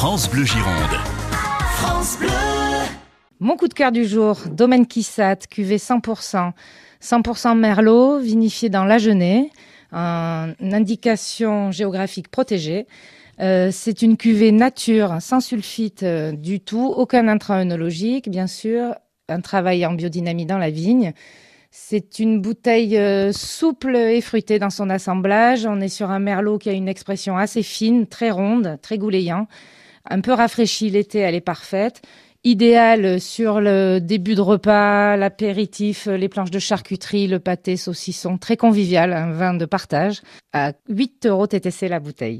France Bleu Gironde. France Bleu. Mon coup de cœur du jour, Domaine Kissat, cuvée 100%. 100% Merlot, vinifié dans l'Agenais, une indication géographique protégée. Euh, c'est une cuvée nature, sans sulfite euh, du tout, aucun intra bien sûr, un travail en biodynamie dans la vigne. C'est une bouteille euh, souple et fruitée dans son assemblage. On est sur un merlot qui a une expression assez fine, très ronde, très goulayant. Un peu rafraîchi l'été, elle est parfaite. Idéal sur le début de repas, l'apéritif, les planches de charcuterie, le pâté saucisson, très convivial, un vin de partage. À 8 euros TTC la bouteille.